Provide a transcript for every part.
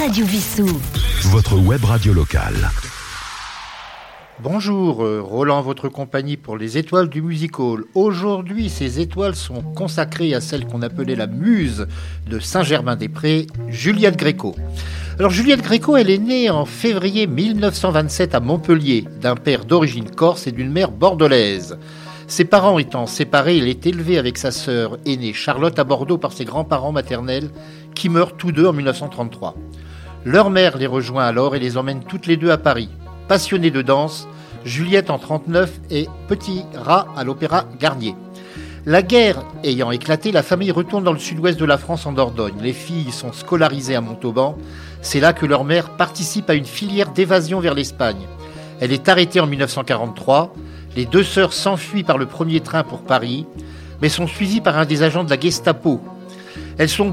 Radio Vissou. Votre web radio locale. Bonjour, euh, Roland, votre compagnie pour les étoiles du music hall. Aujourd'hui, ces étoiles sont consacrées à celle qu'on appelait la muse de Saint-Germain-des-Prés, Juliette Gréco. Alors Juliette Gréco, elle est née en février 1927 à Montpellier, d'un père d'origine corse et d'une mère bordelaise. Ses parents étant séparés, elle est élevée avec sa sœur aînée Charlotte à Bordeaux par ses grands-parents maternels qui meurent tous deux en 1933. Leur mère les rejoint alors et les emmène toutes les deux à Paris. Passionnée de danse, Juliette en 39 est petit rat à l'opéra Garnier. La guerre ayant éclaté, la famille retourne dans le sud-ouest de la France en Dordogne. Les filles sont scolarisées à Montauban. C'est là que leur mère participe à une filière d'évasion vers l'Espagne. Elle est arrêtée en 1943. Les deux sœurs s'enfuient par le premier train pour Paris, mais sont suivies par un des agents de la Gestapo. Elles sont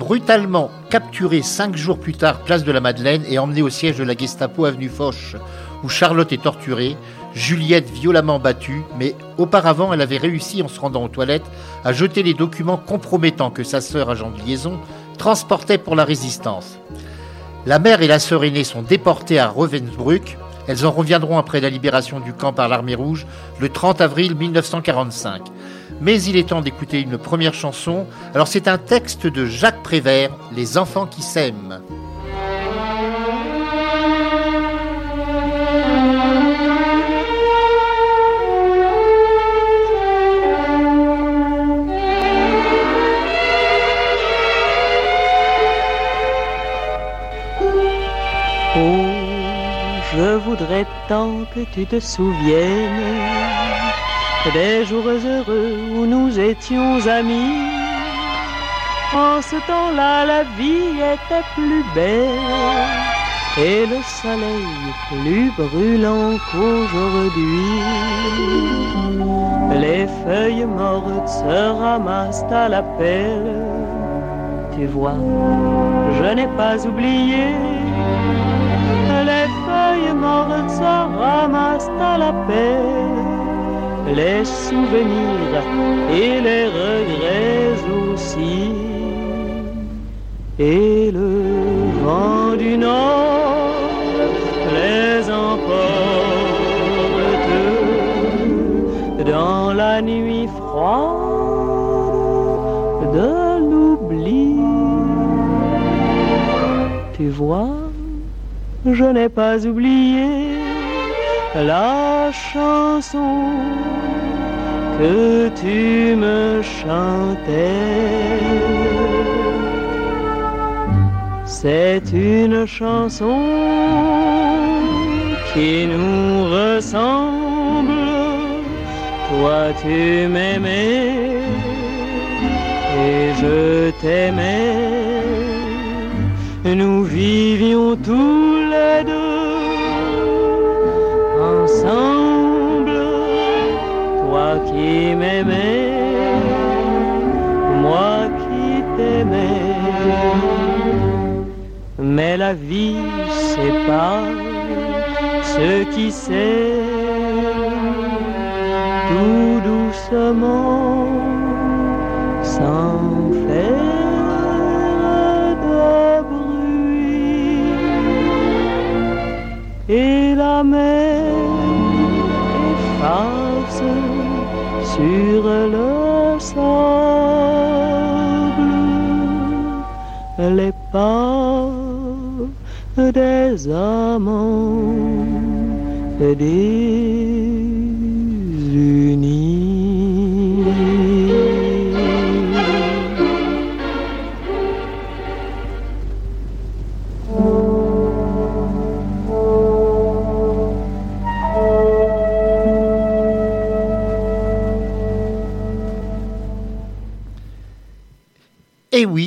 brutalement capturées cinq jours plus tard, place de la Madeleine, et emmenées au siège de la Gestapo, avenue Foch, où Charlotte est torturée, Juliette violemment battue, mais auparavant elle avait réussi, en se rendant aux toilettes, à jeter les documents compromettants que sa sœur, agent de liaison, transportait pour la résistance. La mère et la sœur aînée sont déportées à Ravensbrück, elles en reviendront après la libération du camp par l'armée rouge le 30 avril 1945. Mais il est temps d'écouter une première chanson. Alors c'est un texte de Jacques Prévert, Les enfants qui s'aiment. voudrais tant que tu te souviennes des jours heureux où nous étions amis. En ce temps-là, la vie était plus belle et le soleil plus brûlant qu'aujourd'hui. Les feuilles mortes se ramassent à la pelle. Tu vois, je n'ai pas oublié feuilles mortes se ramassent à la paix. Les souvenirs et les regrets aussi. Et le vent du nord les emporte dans la nuit froide de l'oubli. Tu vois je n'ai pas oublié la chanson que tu me chantais. C'est une chanson qui nous ressemble. Toi tu m'aimais et je t'aimais nous vivions tous les deux ensemble, toi qui m'aimais, moi qui t'aimais. Mais la vie sépare ceux qui s'aiment tout doucement sans et la mer sur le sable les pas des amants.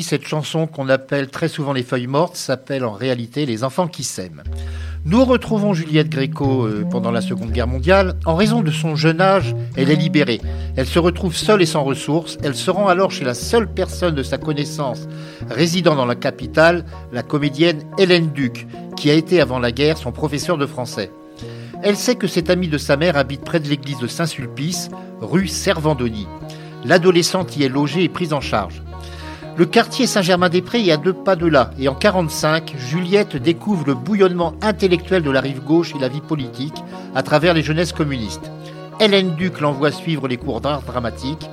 Cette chanson qu'on appelle très souvent Les Feuilles Mortes s'appelle en réalité Les Enfants qui s'aiment. Nous retrouvons Juliette Gréco euh, pendant la Seconde Guerre mondiale. En raison de son jeune âge, elle est libérée. Elle se retrouve seule et sans ressources. Elle se rend alors chez la seule personne de sa connaissance résidant dans la capitale, la comédienne Hélène Duc, qui a été avant la guerre son professeur de français. Elle sait que cette amie de sa mère habite près de l'église de Saint-Sulpice, rue Servandoni. L'adolescente y est logée et prise en charge. Le quartier Saint-Germain-des-Prés est à deux pas de là, et en 45, Juliette découvre le bouillonnement intellectuel de la rive gauche et la vie politique à travers les jeunesses communistes. Hélène Duc l'envoie suivre les cours d'art dramatique.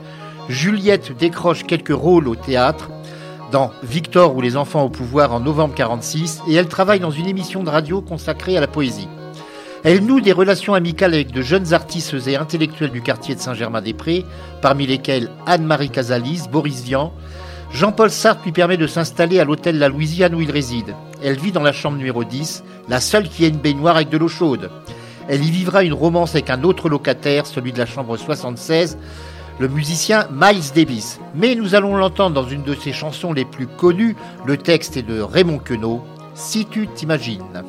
Juliette décroche quelques rôles au théâtre, dans Victor ou les enfants au pouvoir en novembre 46, et elle travaille dans une émission de radio consacrée à la poésie. Elle noue des relations amicales avec de jeunes artistes et intellectuels du quartier de Saint-Germain-des-Prés, parmi lesquels Anne-Marie Casalis, Boris Vian, Jean-Paul Sartre lui permet de s'installer à l'hôtel La Louisiane où il réside. Elle vit dans la chambre numéro 10, la seule qui ait une baignoire avec de l'eau chaude. Elle y vivra une romance avec un autre locataire, celui de la chambre 76, le musicien Miles Davis. Mais nous allons l'entendre dans une de ses chansons les plus connues. Le texte est de Raymond Queneau, Si tu t'imagines.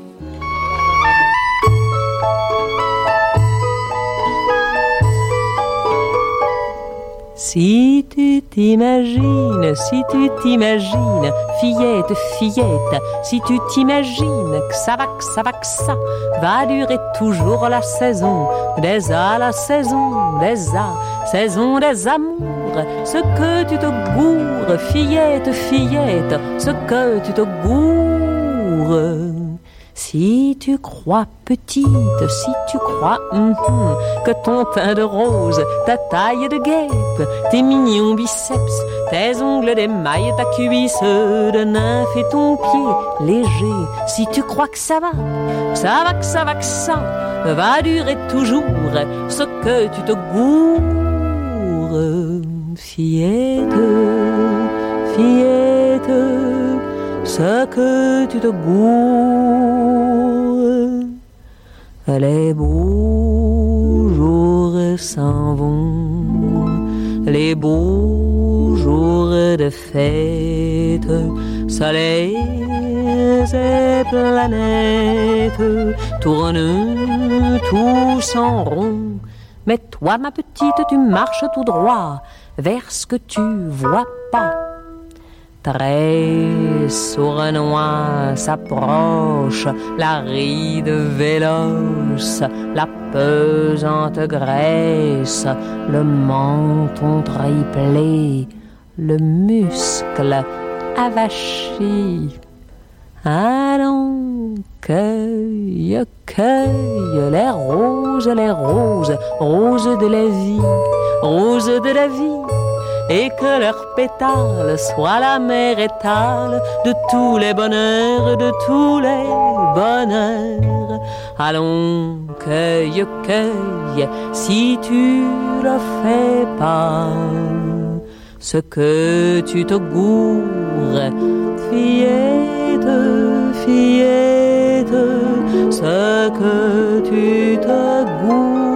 Si tu t'imagines, si tu t'imagines, fillette, fillette, si tu t'imagines que ça va, que ça va, que ça va durer toujours la saison des A, la saison des A, saison des amours, ce que tu te gourres, fillette, fillette, ce que tu te gourres. Si tu crois petite, si tu crois hum, hum, que ton teint de rose, ta taille de guêpe, tes mignons biceps, tes ongles d'émail, ta cuisse de nymphe et ton pied léger, si tu crois que ça va, ça va, que ça va, que ça va durer toujours, ce que tu te gourres, fillette, fillette ce que tu te gourres. Les beaux jours s'en vont, les beaux jours de fête, soleil et planètes tournent tous en rond. Mais toi, ma petite, tu marches tout droit vers ce que tu vois pas Très sournois s'approche, la ride véloce, la pesante graisse, le menton triplé, le muscle avachi. Allons, cueille, cueille les roses, les roses, roses de la vie, roses de la vie et que leurs pétales soient la mer étale de tous les bonheurs, de tous les bonheurs. Allons, cueille, cueille, si tu le fais pas, ce que tu te gourres, fillette, fillette, ce que tu te gourres.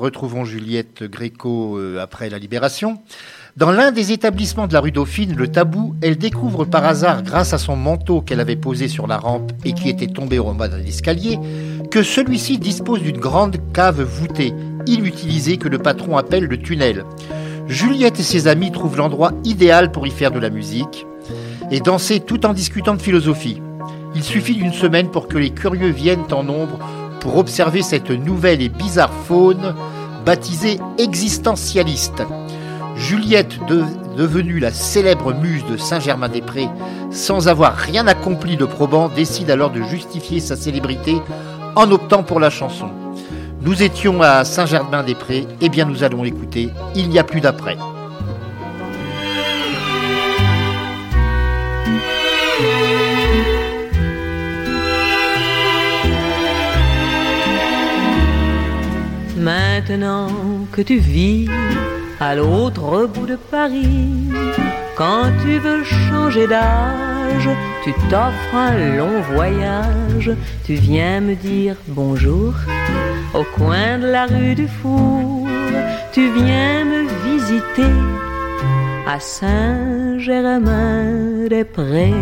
Retrouvons Juliette Gréco euh, après la libération. Dans l'un des établissements de la rue Dauphine, le Tabou, elle découvre par hasard, grâce à son manteau qu'elle avait posé sur la rampe et qui était tombé au bas d'un escalier, que celui-ci dispose d'une grande cave voûtée, inutilisée que le patron appelle le tunnel. Juliette et ses amis trouvent l'endroit idéal pour y faire de la musique et danser tout en discutant de philosophie. Il suffit d'une semaine pour que les curieux viennent en nombre pour observer cette nouvelle et bizarre faune baptisée existentialiste. Juliette, devenue la célèbre muse de Saint-Germain-des-Prés, sans avoir rien accompli de probant, décide alors de justifier sa célébrité en optant pour la chanson. Nous étions à Saint-Germain-des-Prés, et eh bien nous allons écouter Il n'y a plus d'après. Maintenant que tu vis à l'autre bout de Paris, quand tu veux changer d'âge, tu t'offres un long voyage, tu viens me dire bonjour au coin de la rue du Four, tu viens me visiter à Saint-Germain-des-Prés,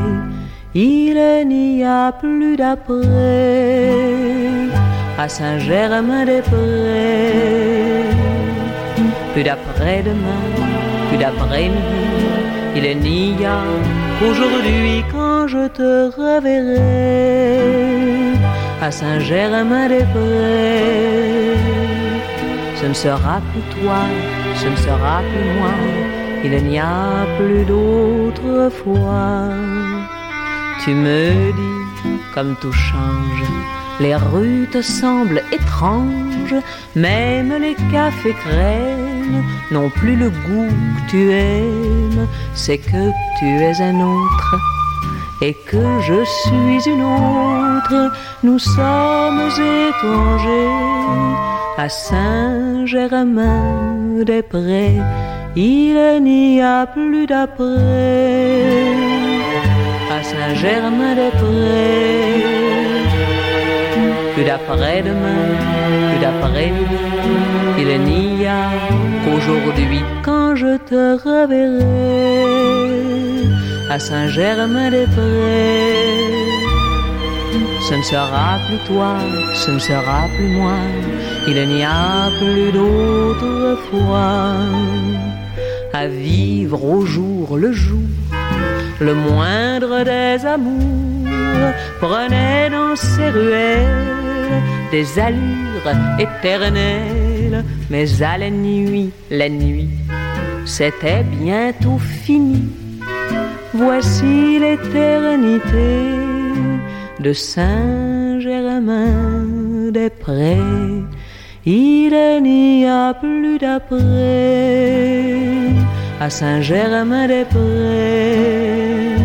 il n'y a plus d'après à Saint-Germain-des-Prés. Plus d'après-demain, plus d'après-midi, il n'y a qu'aujourd'hui quand je te reverrai à Saint-Germain-des-Prés. Ce ne sera plus toi, ce ne sera plus moi, il n'y a plus d'autre fois. Tu me dis comme tout change, les rues te semblent étranges, même les cafés crènes n'ont plus le goût que tu aimes, c'est que tu es un autre. Et que je suis une autre, nous sommes étrangers. À Saint-Germain-des-Prés, il n'y a plus d'après. À Saint-Germain-des-Prés. Plus d'après-demain, plus d'après-midi, il n'y a qu'aujourd'hui quand je te reverrai à Saint-Germain-des-Prés. Ce ne sera plus toi, ce ne sera plus moi, il n'y a plus d'autre foi à vivre au jour le jour. Le moindre des amours prenait dans ses ruelles des allures éternelles, mais à la nuit, la nuit, c'était bientôt fini. Voici l'éternité de Saint-Germain-des-Prés. Il n'y a plus d'après à Saint-Germain-des-Prés.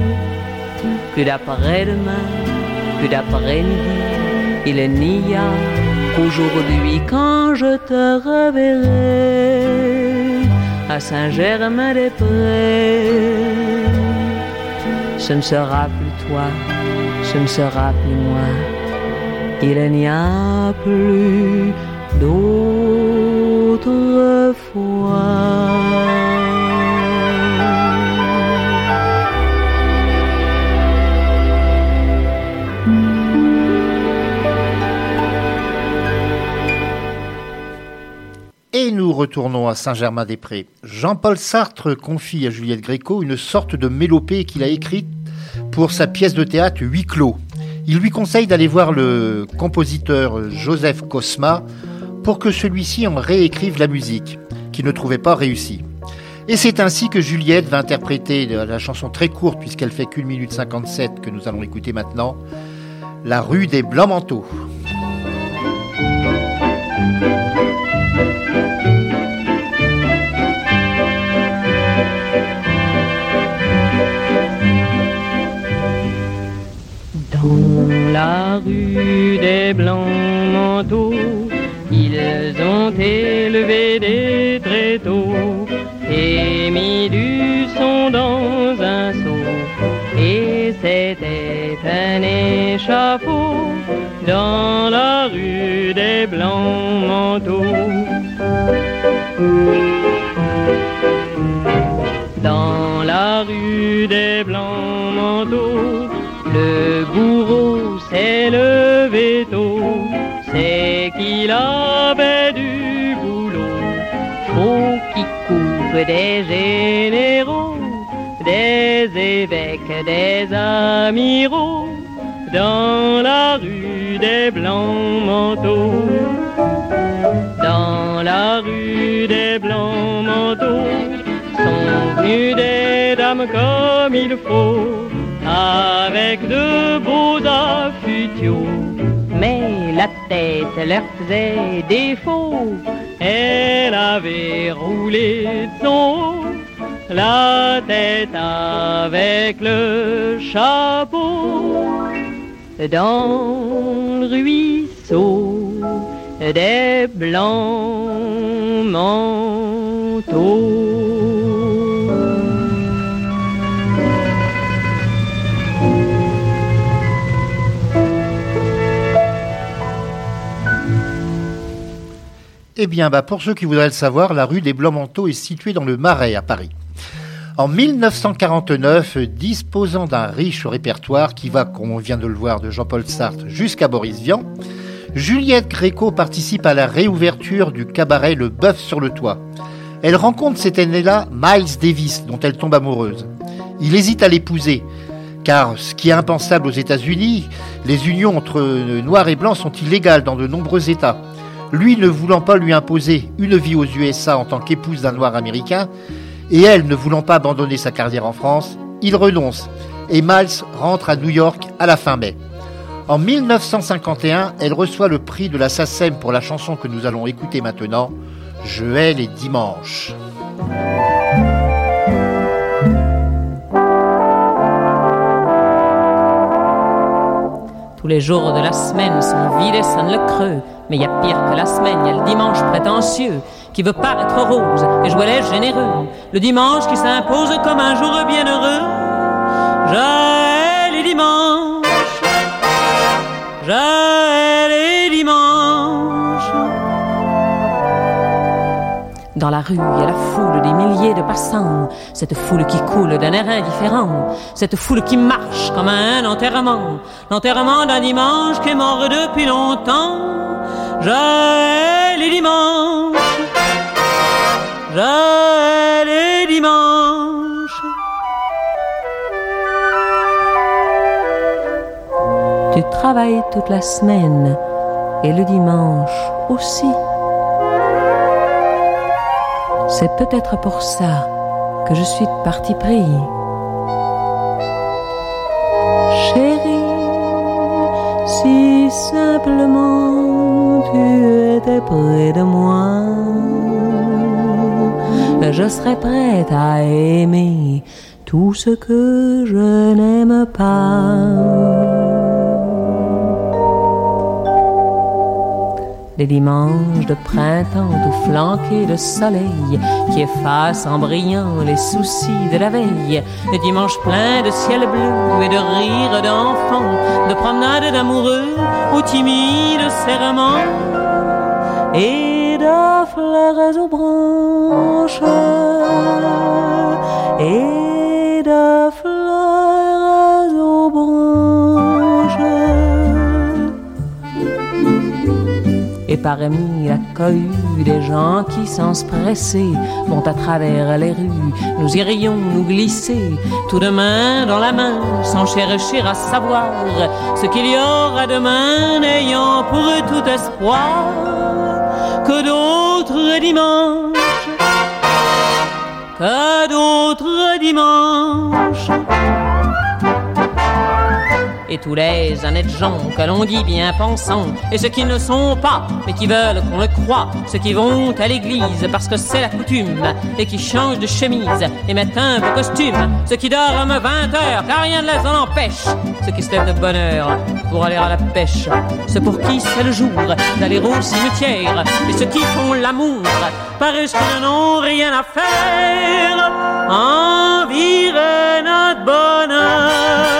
Plus d'après-demain, plus d'après-midi, il n'y a qu'aujourd'hui quand je te reverrai à Saint-Germain-des-Prés. Ce ne sera plus toi, ce ne sera plus moi, il n'y a plus d'autre foi. Retournons à Saint-Germain-des-Prés. Jean-Paul Sartre confie à Juliette Gréco une sorte de mélopée qu'il a écrite pour sa pièce de théâtre Huit clos. Il lui conseille d'aller voir le compositeur Joseph Cosma pour que celui-ci en réécrive la musique, qui ne trouvait pas réussie. Et c'est ainsi que Juliette va interpréter la chanson très courte, puisqu'elle fait qu'une minute 57, que nous allons écouter maintenant, La rue des Blancs-Manteaux. La rue des blancs manteaux, ils ont élevé des tréteaux et mis du son dans un seau. Et c'était un échafaud dans la rue des blancs manteaux. Dans la rue des blancs manteaux, le bourreau s'est levé tôt, c'est qu'il avait du boulot. Faut qu'il couvre des généraux, des évêques, des amiraux, dans la rue des blancs manteaux. Dans la rue des blancs manteaux, sont venues des dames comme il faut avec de beaux Mais la tête leur faisait défaut, elle avait roulé son la tête avec le chapeau. Dans le ruisseau des blancs manteaux. Eh bien, bah, pour ceux qui voudraient le savoir, la rue des Blancs-Manteaux est située dans le Marais, à Paris. En 1949, disposant d'un riche répertoire qui va, comme on vient de le voir, de Jean-Paul Sartre jusqu'à Boris Vian, Juliette Gréco participe à la réouverture du cabaret Le Bœuf sur le Toit. Elle rencontre cette année-là Miles Davis, dont elle tombe amoureuse. Il hésite à l'épouser, car ce qui est impensable aux États-Unis, les unions entre noirs et blancs sont illégales dans de nombreux États. Lui ne voulant pas lui imposer une vie aux USA en tant qu'épouse d'un noir américain, et elle ne voulant pas abandonner sa carrière en France, il renonce et Miles rentre à New York à la fin mai. En 1951, elle reçoit le prix de la SACEM pour la chanson que nous allons écouter maintenant, Je hais les dimanches. Tous les jours de la semaine sont vides et sonnent le creux. Mais y a pire que la semaine, y a le dimanche prétentieux qui veut paraître rose et jouer les généreux. Le dimanche qui s'impose comme un jour bienheureux. J'ai les dimanches, j'ai Dans la rue, il y a la foule des milliers de passants, cette foule qui coule d'un air indifférent, cette foule qui marche comme un enterrement, l'enterrement d'un dimanche qui est mort depuis longtemps. J'ai les dimanches, j'ai les dimanches. Tu travailles toute la semaine et le dimanche aussi. C'est peut-être pour ça que je suis parti pris. Chérie, si simplement tu étais près de moi, je serais prête à aimer tout ce que je n'aime pas. Les dimanches de printemps tout flanqués de soleil qui effacent en brillant les soucis de la veille. Les dimanches pleins de ciel bleu et de rires d'enfants, de promenades d'amoureux ou timides serments et de fleurs aux branches parmi la cohue des gens qui, sans se presser, vont à travers les rues, nous irions nous glisser, tout de main dans la main, sans chercher à savoir ce qu'il y aura demain, n'ayant pour tout espoir que d'autres dimanches, que d'autres dimanches et tous les honnêtes gens que l'on dit bien pensants, et ceux qui ne sont pas, mais qui veulent qu'on le croie, ceux qui vont à l'église parce que c'est la coutume, et qui changent de chemise et mettent un beau costume, ceux qui dorment 20 heures car rien ne les en empêche, ceux qui se lèvent de bonne heure pour aller à la pêche, ceux pour qui c'est le jour d'aller au cimetière, et ceux qui font l'amour parce qu'ils n'ont rien à faire, en vivre notre bonheur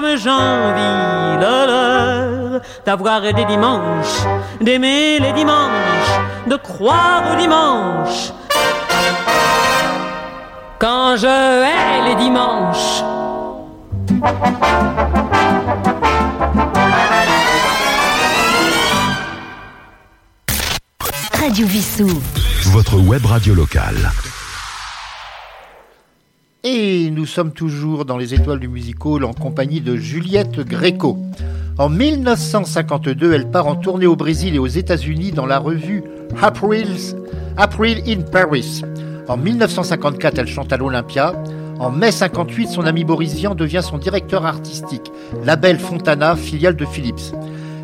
comme j'envie le leur d'avoir des dimanches, d'aimer les dimanches, de croire aux dimanches. Quand je hais les dimanches. Radio Vissou. Votre web radio locale. Et nous sommes toujours dans les étoiles du musical en compagnie de Juliette Gréco. En 1952, elle part en tournée au Brésil et aux États-Unis dans la revue April, April in Paris. En 1954, elle chante à l'Olympia. En mai 58, son ami Boris Vian devient son directeur artistique, label Fontana, filiale de Philips.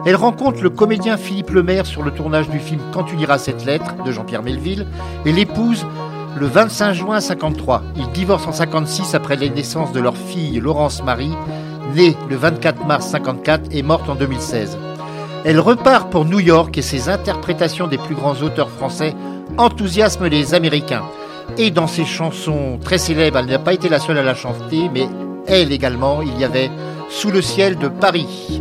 Elle rencontre le comédien Philippe Lemaire sur le tournage du film Quand tu liras cette lettre de Jean-Pierre Melville et l'épouse le 25 juin 53. Ils divorcent en 56 après la naissance de leur fille Laurence Marie, née le 24 mars 54 et morte en 2016. Elle repart pour New York et ses interprétations des plus grands auteurs français enthousiasment les Américains. Et dans ses chansons très célèbres, elle n'a pas été la seule à la chanter, mais elle également, il y avait Sous le ciel de Paris.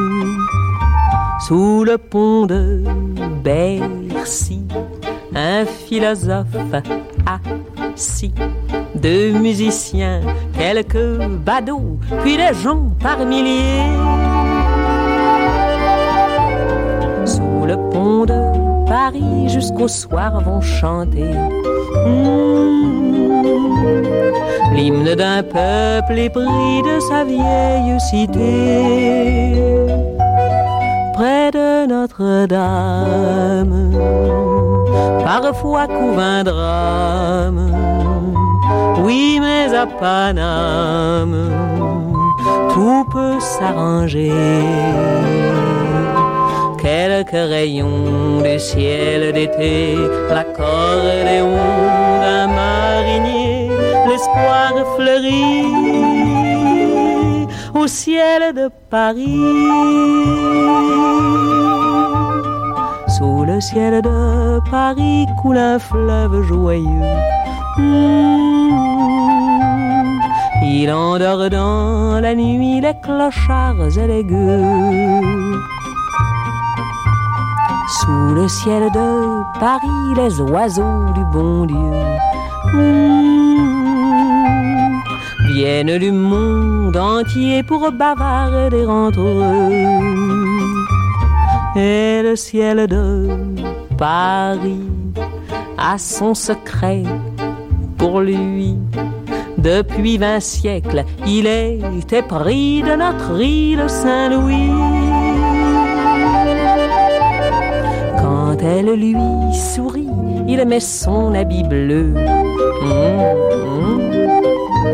Sous le pont de Bercy, un philosophe assis, deux musiciens, quelques badauds, puis des gens par milliers. Sous le pont de Paris jusqu'au soir vont chanter. Mmh. L'hymne d'un peuple épris de sa vieille cité près de Notre-Dame, parfois couvre un drame. Oui, mais à Paname, tout peut s'arranger. Quelques rayons du ciel d'été, l'accordéon d'un marinier, l'espoir fleurit au ciel de Paris. Sous le ciel de Paris coule un fleuve joyeux. Mmh. Il endort dans la nuit les clochards et les gueux. Sous le ciel de Paris, les oiseaux du bon Dieu mmh. Viennent du monde entier pour bavarder entre eux. Et le ciel de Paris a son secret pour lui. Depuis vingt siècles, il était pris de notre île Saint-Louis. Quand elle lui sourit, il met son habit bleu. Mmh.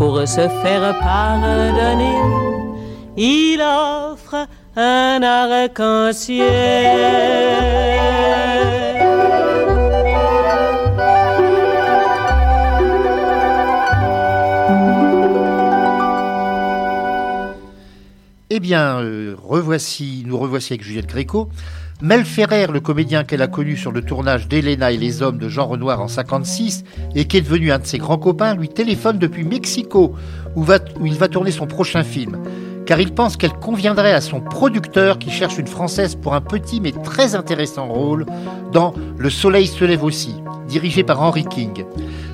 Pour se faire pardonner, il offre un arc-en-ciel. Eh bien, euh, revoici, nous revoici avec Juliette Gréco. Mel Ferrer, le comédien qu'elle a connu sur le tournage d'Elena et les hommes de Jean Renoir en 56 et qui est devenu un de ses grands copains, lui téléphone depuis Mexico où, va, où il va tourner son prochain film. Car il pense qu'elle conviendrait à son producteur qui cherche une Française pour un petit mais très intéressant rôle dans Le Soleil se lève aussi, dirigé par Henry King.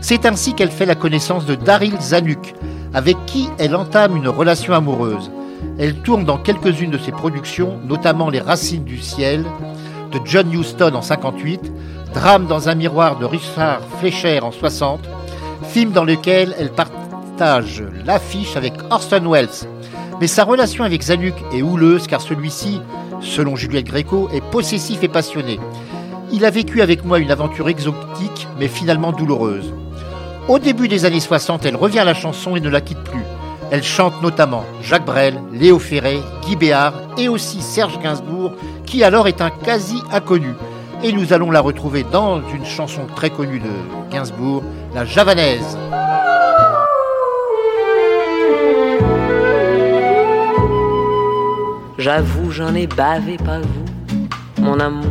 C'est ainsi qu'elle fait la connaissance de Daryl Zanuck, avec qui elle entame une relation amoureuse. Elle tourne dans quelques-unes de ses productions, notamment Les Racines du ciel de John Huston en 58, Drame dans un miroir de Richard Fleischer en 60, film dans lequel elle partage l'affiche avec Orson Welles. Mais sa relation avec Zanuck est houleuse car celui-ci, selon Juliette Gréco, est possessif et passionné. Il a vécu avec moi une aventure exotique mais finalement douloureuse. Au début des années 60, elle revient à la chanson et ne la quitte plus. Elle chante notamment Jacques Brel, Léo Ferré, Guy Béard et aussi Serge Gainsbourg, qui alors est un quasi inconnu. Et nous allons la retrouver dans une chanson très connue de Gainsbourg, La Javanaise. J'avoue, j'en ai bavé, pas vous, mon amour.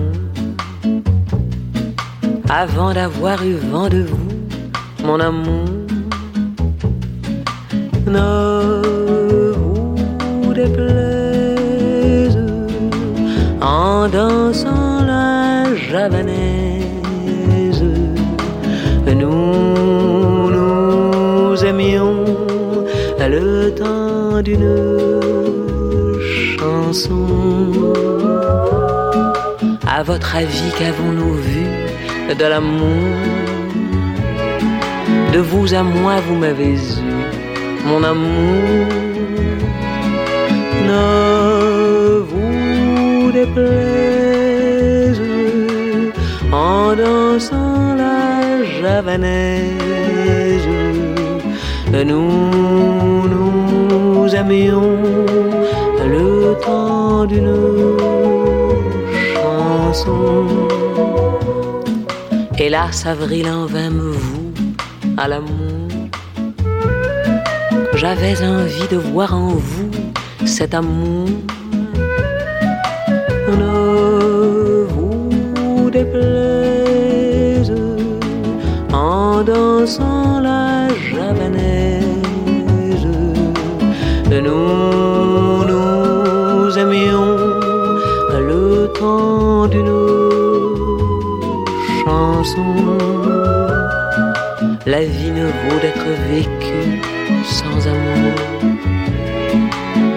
Avant d'avoir eu vent de vous, mon amour. Ne vous déplaise en dansant la javanaise. Nous nous aimions le temps d'une chanson. À votre avis, qu'avons-nous vu de l'amour? De vous à moi, vous m'avez eu, mon amour. Ne vous déplaise en dansant la javanaise. Nous nous aimions le temps d'une chanson. Hélas, avril en vain me voue à l'amour. J'avais envie de voir en vous cet amour. Ne vous déplaise en dansant la javanaise. Nous nous aimions le temps d'une chanson. La vie ne vaut d'être vécue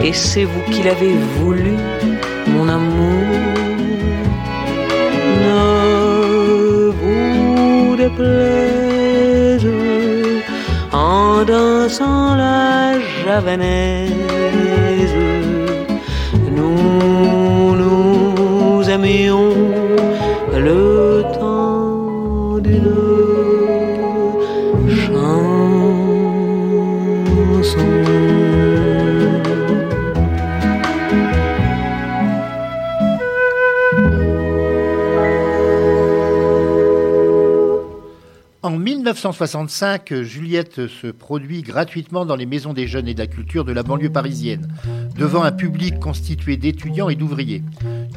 Et c'est vous qui l'avez voulu, mon amour? Ne vous déplaise en dansant la javanaise. Nous nous aimions 1965, Juliette se produit gratuitement dans les maisons des jeunes et de la culture de la banlieue parisienne, devant un public constitué d'étudiants et d'ouvriers.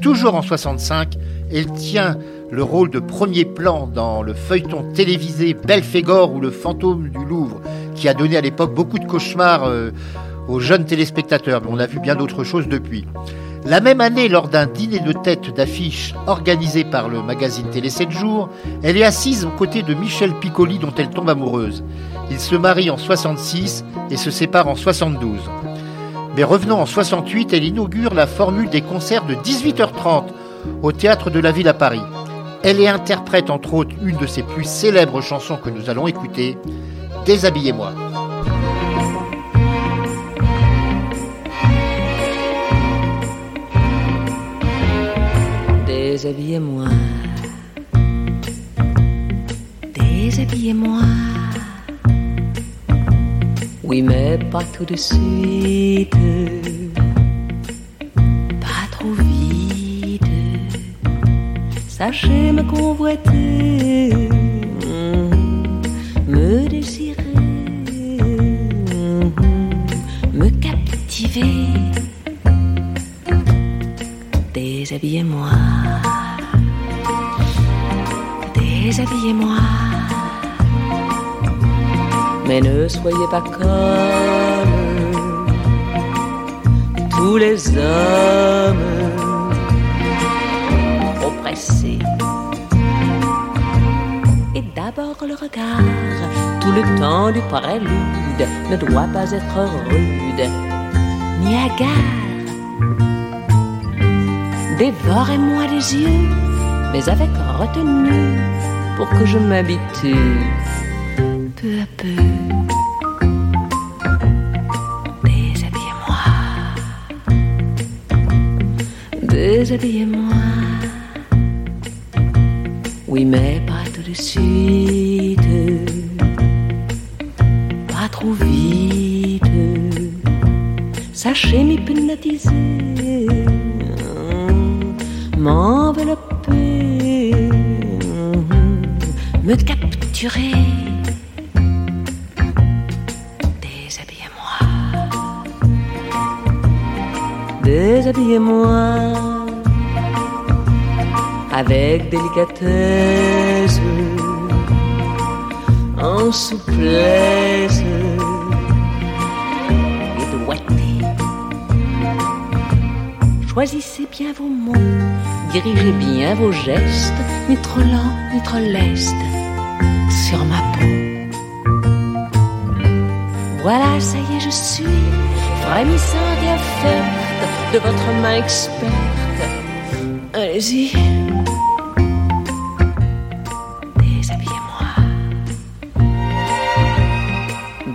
Toujours en 65, elle tient le rôle de premier plan dans le feuilleton télévisé Belphégor ou le fantôme du Louvre, qui a donné à l'époque beaucoup de cauchemars euh, aux jeunes téléspectateurs, mais on a vu bien d'autres choses depuis. La même année, lors d'un dîner de tête d'affiches organisé par le magazine Télé 7 jours, elle est assise aux côtés de Michel Piccoli dont elle tombe amoureuse. Ils se marient en 66 et se séparent en 72. Mais revenons en 68, elle inaugure la formule des concerts de 18h30 au théâtre de la ville à Paris. Elle y interprète entre autres une de ses plus célèbres chansons que nous allons écouter, Déshabillez-moi. Déshabillez-moi. Déshabillez-moi. Oui, mais pas tout de suite. Pas trop vite. Sachez me convoiter. Me désirer. Me captiver. Déshabillez-moi. Déshabillez-moi. Mais ne soyez pas comme tous les hommes oppressés. Et d'abord le regard, tout le temps du prélude, ne doit pas être rude ni hagard. Dévorez-moi les yeux, mais avec retenue, pour que je m'habitue peu à peu. Déshabillez-moi, déshabillez-moi. Oui, mais pas tout de suite, pas trop vite. Sachez m'hypnotiser me capturer. Déshabillez-moi, déshabillez-moi. Avec délicatesse, en souplesse. Et doigté. Choisissez bien vos mots, dirigez bien vos gestes, ni trop lent, ni trop leste, Voilà, ça y est, je suis frémissante et offerte de votre main experte. Allez-y. Déshabillez-moi.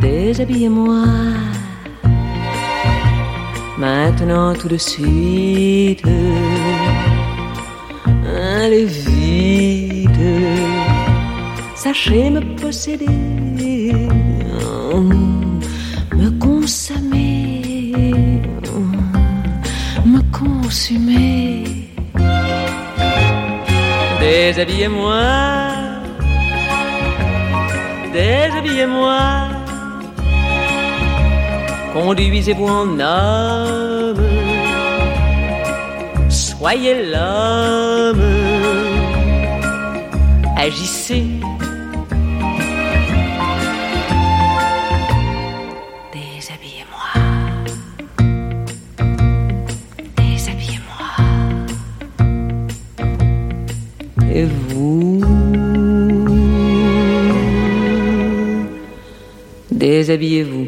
Déshabillez-moi. Maintenant tout de suite. Allez vite. Sachez me posséder. Me consumer. Déshabillez-moi. Déshabillez-moi. Conduisez-vous en homme. Soyez l'homme. Agissez. Vous Déshabillez-vous.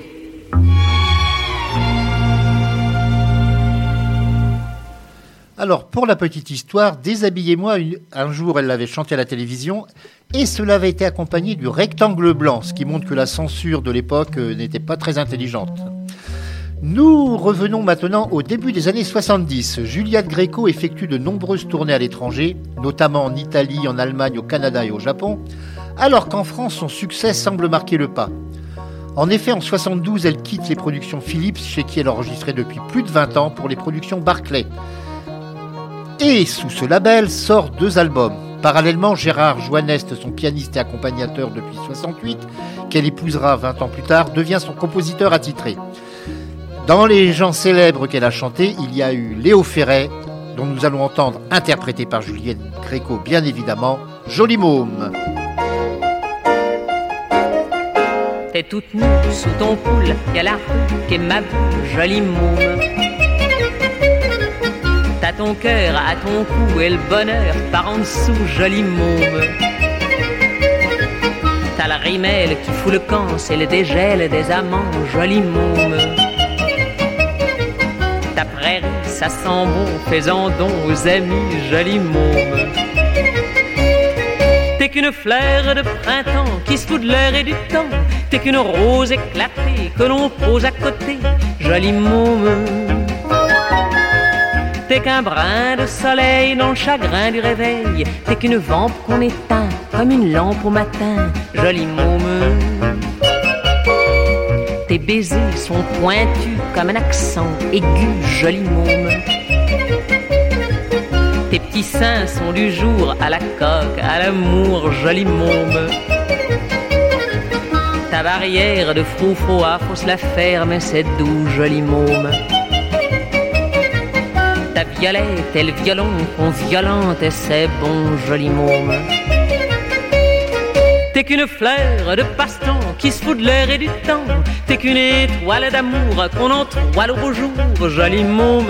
Alors, pour la petite histoire, Déshabillez-moi, un jour, elle l'avait chanté à la télévision, et cela avait été accompagné du rectangle blanc, ce qui montre que la censure de l'époque euh, n'était pas très intelligente. Nous revenons maintenant au début des années 70. Juliette Gréco effectue de nombreuses tournées à l'étranger, notamment en Italie, en Allemagne, au Canada et au Japon, alors qu'en France, son succès semble marquer le pas. En effet, en 72, elle quitte les productions Philips, chez qui elle enregistrait depuis plus de 20 ans, pour les productions Barclay. Et sous ce label sort deux albums. Parallèlement, Gérard Joannest, son pianiste et accompagnateur depuis 68, qu'elle épousera 20 ans plus tard, devient son compositeur attitré. Dans les gens célèbres qu'elle a chantés, il y a eu Léo Ferret, dont nous allons entendre, interprété par Juliette Gréco bien évidemment, Joli Môme. T'es toute nue sous ton poule, y a la qui est ma jolie môme. T'as ton cœur à ton cou et le bonheur par en dessous, jolie môme. T'as la rimelle qui fout le camp, c'est le dégel des amants, jolie môme. Ta prairie, ça sent bon, fais-en don aux amis, môme. T'es qu'une fleur de printemps qui se fout de l'air et du temps. T'es qu'une rose éclatée que l'on pose à côté, jolie môme. T'es qu'un brin de soleil dans le chagrin du réveil. T'es qu'une vampe qu'on éteint comme une lampe au matin, jolie môme. Tes baisers sont pointus comme un accent aigu, jolie môme. Tes petits seins sont du jour à la coque, à l'amour, jolie môme. Ta barrière de froufroa, faut se la mais c'est doux, jolie môme. Ta violette et le violon qu'on violente, et c'est bon, jolie môme. T'es qu'une fleur de passe-temps qui se fout de l'air et du temps. T'es qu'une étoile d'amour qu'on entoile au beau jour, jolie môme.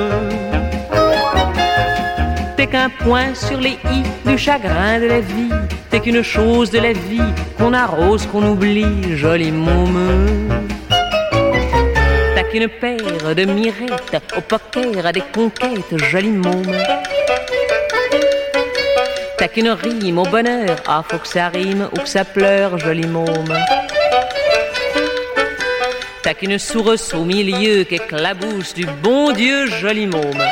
T'es qu'un point sur les i du chagrin de la vie. T'es qu'une chose de la vie qu'on arrose, qu'on oublie, jolie môme. T'as qu'une paire de mirettes au poker à des conquêtes, jolie môme. T'as qu'une rime au bonheur, ah faut que ça rime ou que ça pleure, jolie môme. Qu'une source au milieu qui éclabousse du bon Dieu, jolie môme.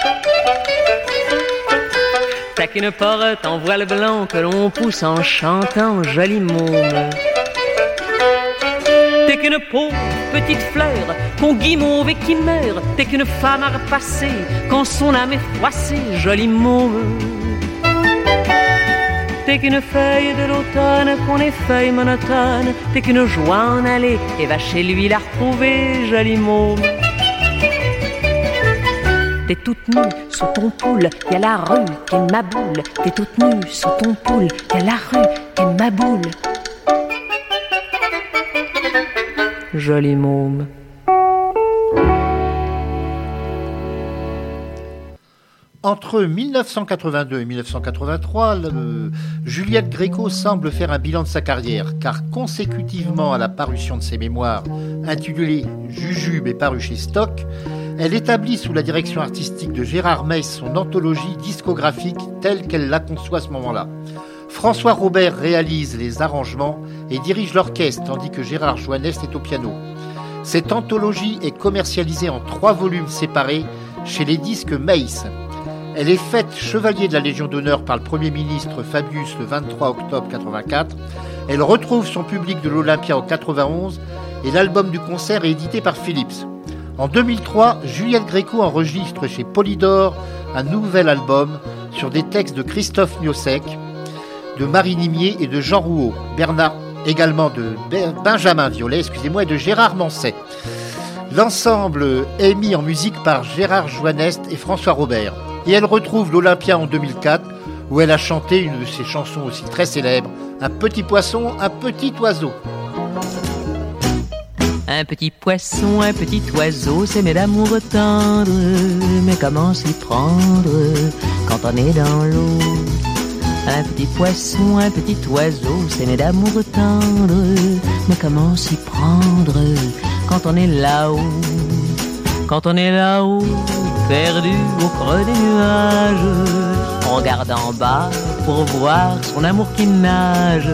T'as qu'une porte en voile blanc que l'on pousse en chantant, jolie môme. T'es qu'une pauvre petite fleur qu'on guimauve et qui meurt. T'es qu'une femme à repasser quand son âme est froissée, jolie môme. T'es qu'une feuille de l'automne qu'on effeuille monotone. T'es qu'une joie en aller et va chez lui la retrouver, jolie môme. T'es toute nue sous ton poule, y a la rue qui est ma boule. T'es toute nue sous ton poule, y a la rue qui est ma boule. Jolie môme. Entre 1982 et 1983, le- Juliette Gréco semble faire un bilan de sa carrière, car consécutivement à la parution de ses mémoires, intitulées Jujube et paru chez Stock, elle établit sous la direction artistique de Gérard Meiss son anthologie discographique telle qu'elle la conçoit à ce moment-là. François Robert réalise les arrangements et dirige l'orchestre, tandis que Gérard Joannest est au piano. Cette anthologie est commercialisée en trois volumes séparés chez les disques Mace. Elle est faite chevalier de la Légion d'honneur par le Premier ministre Fabius le 23 octobre 84. Elle retrouve son public de l'Olympia en 91 et l'album du concert est édité par Philips. En 2003, Juliette Gréco enregistre chez Polydor un nouvel album sur des textes de Christophe Niosek, de Marie Nimier et de Jean Rouault, Bernard également de Benjamin Violet, excusez-moi, et de Gérard Manset. L'ensemble est mis en musique par Gérard Joannest et François Robert et elle retrouve l'Olympia en 2004 où elle a chanté une de ses chansons aussi très célèbres, Un petit poisson, un petit oiseau. Un petit poisson, un petit oiseau, c'est mes d'amour tendre, mais comment s'y prendre quand on est dans l'eau? Un petit poisson, un petit oiseau, c'est mes d'amour tendre, mais comment s'y prendre quand on est là-haut? Quand on est là-haut? Perdu au creux des nuages. On regarde en bas pour voir son amour qui nage.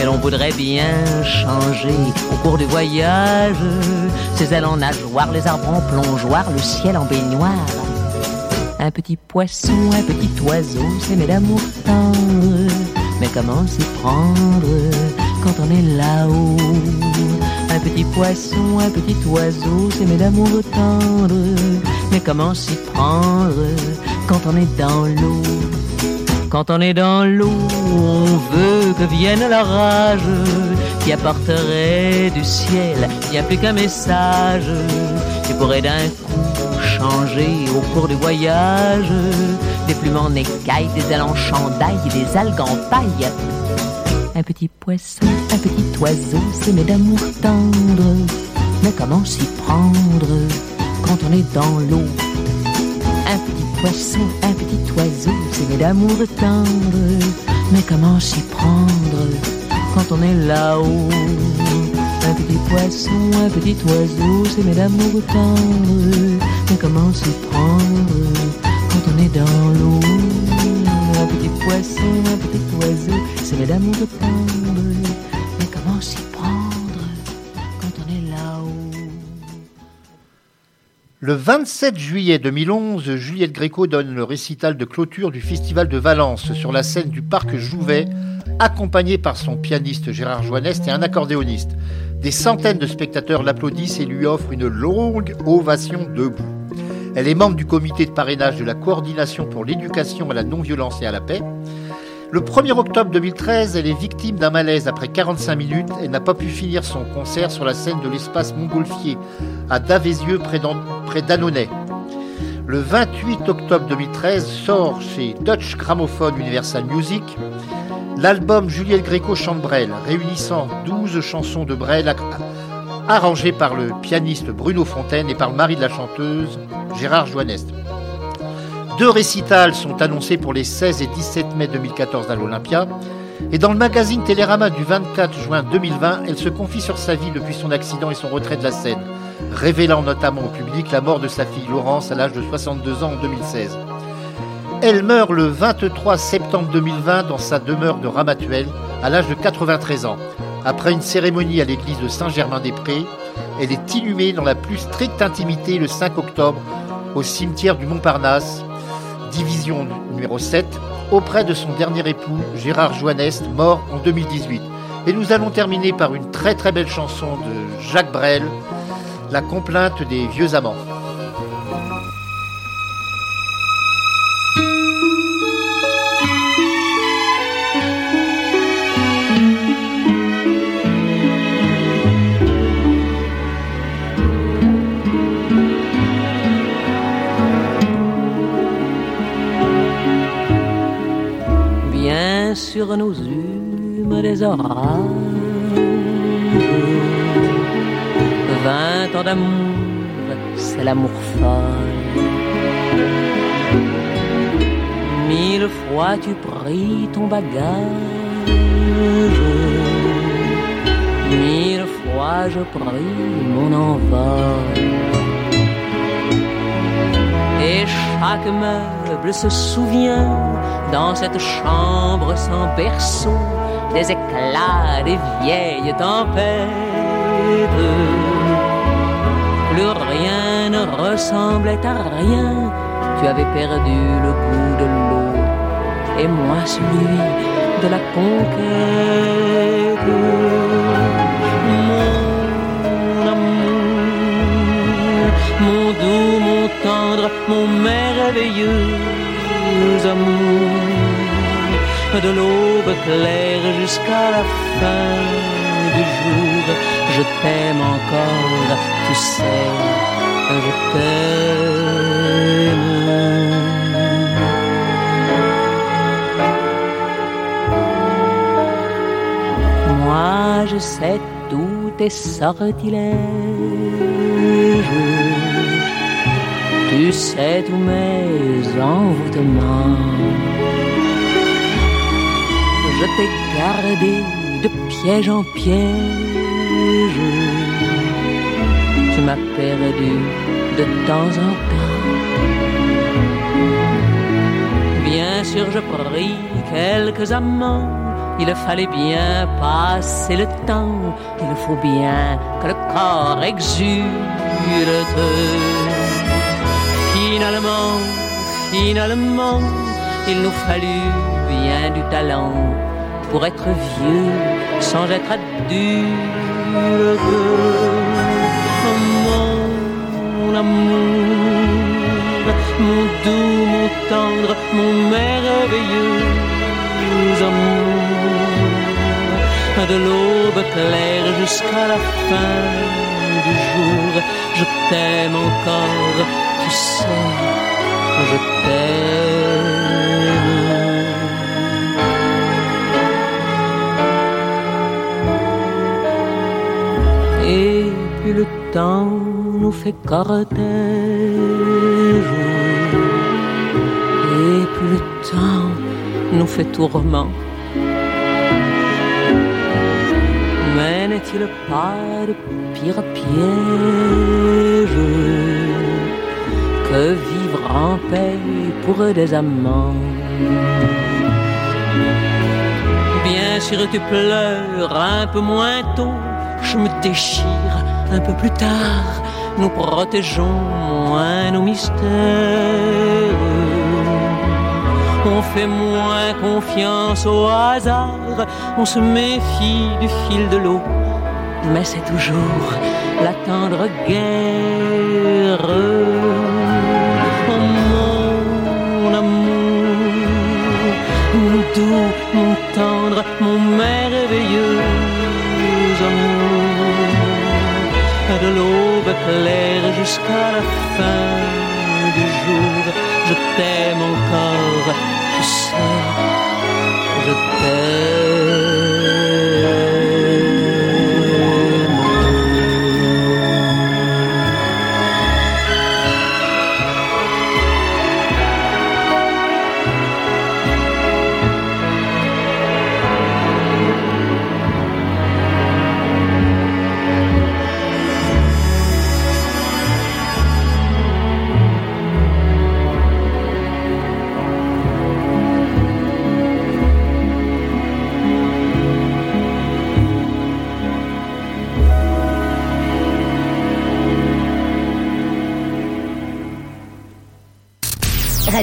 Et l'on voudrait bien changer au cours du voyage. Ses ailes en nageoire, les arbres en plongeoir, le ciel en baignoire. Un petit poisson, un petit oiseau, c'est mes d'amour tendre. Mais comment s'y prendre quand on est là-haut? Un petit poisson, un petit oiseau, c'est mes d'amour tendre. Mais comment s'y prendre quand on est dans l'eau? Quand on est dans l'eau, on veut que vienne l'orage qui apporterait du ciel bien plus qu'un message qui pourrait d'un coup changer au cours du voyage des plumes en écailles, des ailes en des algues en paille. Un petit poisson, un petit oiseau, c'est mes d'amour tendre. Mais comment s'y prendre quand on est dans l'eau. Un petit poisson, un petit oiseau, c'est mes d'amour tendre. Mais comment s'y prendre quand on est là-haut? Un petit poisson, un petit oiseau, c'est mes d'amour tendre. Mais comment s'y prendre quand on est dans l'eau? Un petit poisson, un petit oiseau, c'est d'amour tendre. Le 27 juillet 2011, Juliette Gréco donne le récital de clôture du Festival de Valence sur la scène du parc Jouvet, accompagnée par son pianiste Gérard Joannest et un accordéoniste. Des centaines de spectateurs l'applaudissent et lui offrent une longue ovation debout. Elle est membre du comité de parrainage de la coordination pour l'éducation à la non-violence et à la paix. Le 1er octobre 2013, elle est victime d'un malaise après 45 minutes et n'a pas pu finir son concert sur la scène de l'espace Montgolfier à Davézieux près d'Annonay. Le 28 octobre 2013 sort chez Dutch Gramophone Universal Music l'album Juliette Gréco chante Brel, réunissant 12 chansons de Brel arrangées par le pianiste Bruno Fontaine et par le mari de la chanteuse Gérard Joannest. Deux récitals sont annoncés pour les 16 et 17 mai 2014 à l'Olympia. Et dans le magazine Télérama du 24 juin 2020, elle se confie sur sa vie depuis son accident et son retrait de la scène, révélant notamment au public la mort de sa fille Laurence à l'âge de 62 ans en 2016. Elle meurt le 23 septembre 2020 dans sa demeure de Ramatuelle à l'âge de 93 ans. Après une cérémonie à l'église de Saint-Germain-des-Prés, elle est inhumée dans la plus stricte intimité le 5 octobre au cimetière du Montparnasse division numéro 7, auprès de son dernier époux, Gérard Joannest, mort en 2018. Et nous allons terminer par une très très belle chanson de Jacques Brel, La complainte des vieux amants. Sur nos humes des orages. Vingt ans d'amour, c'est l'amour folle. Mille fois tu pris ton bagage. Mille fois je pris mon envol. Et chaque meuble se souvient dans cette chambre sans berceau, des éclats des vieilles tempêtes. ne ressemblait à rien. Tu avais perdu le goût de l'eau et moi celui de la conquête. Mon merveilleux amour. De l'aube claire jusqu'à la fin du jour, je t'aime encore, tu sais, je t'aime. Moi, je sais tous tes sortilèges. Tu sais tous mes envoûtements. Je t'ai gardé de piège en piège. Tu m'as perdu de temps en temps. Bien sûr, je pris quelques amants. Il fallait bien passer le temps. Il faut bien que le corps exulte. Finalement, finalement, il nous fallut bien du talent pour être vieux sans être adulte. Mon amour, mon doux, mon tendre, mon merveilleux amour. De l'aube claire jusqu'à la fin du jour, je t'aime encore, tu sais, je t'aime. Et plus le temps nous fait cortège, et plus le temps nous fait tourment. Mais n'est-il pas de pire piège? Que vivre en paix pour des amants. Bien sûr tu pleures un peu moins tôt, je me déchire un peu plus tard, nous protégeons moins nos mystères. On fait moins confiance au hasard, on se méfie du fil de l'eau, mais c'est toujours la tendre guerre. Mon tendre, mon merveilleux amour, de l'aube claire jusqu'à la fin du jour, je t'aime encore, tu sais, je t'aime.